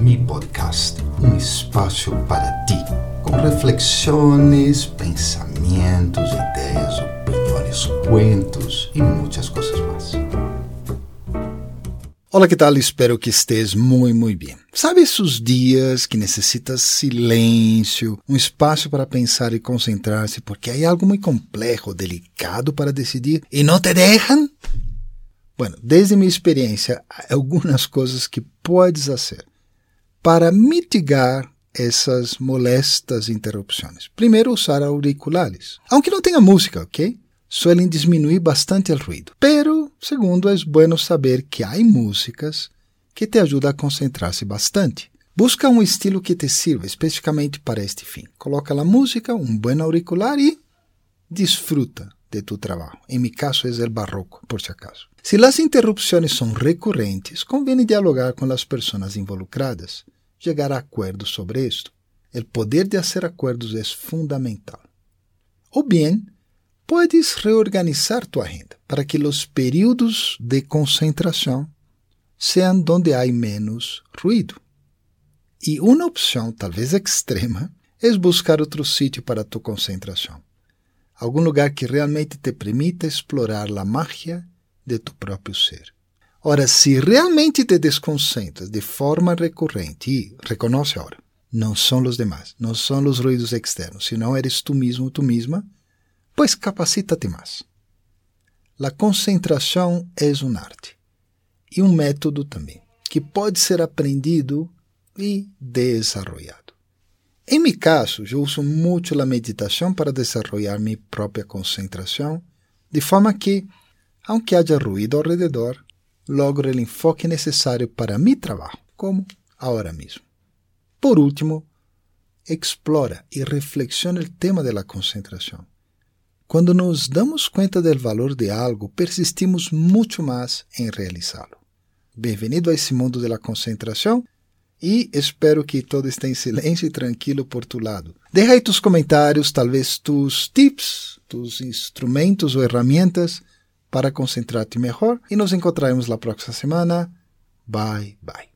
Mi Podcast, um espaço para ti, com reflexões, pensamentos, ideias, opiniões, cuentos e muitas coisas mais. Olá, que tal? Espero que estés muito, muito bem. Sabe esses dias que necessitas silêncio, um espaço para pensar e concentrar-se porque há algo muito complexo, delicado para decidir e não te deixam? Bueno, desde minha experiência, há algumas coisas que podes fazer mitigar essas molestas interrupções. Primeiro, usar auriculares. Aunque não tenha música, ok? Suelen diminuir bastante o ruído. Pero, segundo, é bueno saber que há músicas que te ajudam a concentrar-se bastante. Busca um estilo que te sirva especificamente para este fim. Coloca a música, um bom auricular e disfruta de tu trabalho. Em meu caso é o barroco, por si acaso. Se as interrupções são recorrentes, convém dialogar com as pessoas involucradas, chegar a acordos sobre isto. O poder de fazer acordos é fundamental. Ou bem, puedes reorganizar tu agenda para que os períodos de concentração sejam onde há menos ruído. E uma opção, talvez extrema, é buscar outro sítio para tu concentração. Algum lugar que realmente te permita explorar a magia de tu próprio ser. Ora, se realmente te desconcentras de forma recorrente e reconoce agora, não são os demais, não são os ruídos externos, senão eres tu mesmo, tu mesma, pois capacita-te mais. A concentração é um arte e um método também, que pode ser aprendido e desenvolvido. Em meu caso, eu uso muito a meditação para desenvolver minha própria concentração, de forma que, aunque haja ruído ao redor, logro o enfoque necessário para mi trabalho, como agora mesmo. Por último, explora e reflexiona o tema da concentração. Quando nos damos conta do valor de algo, persistimos muito mais em realizá-lo. Bem-vindo a esse mundo da concentração e espero que todo esteja em silêncio e tranquilo por tu lado. Deixa aí tus comentários, talvez tus tips, tus instrumentos ou ferramentas para concentrar-te melhor e nos encontraremos na próxima semana. Bye, bye.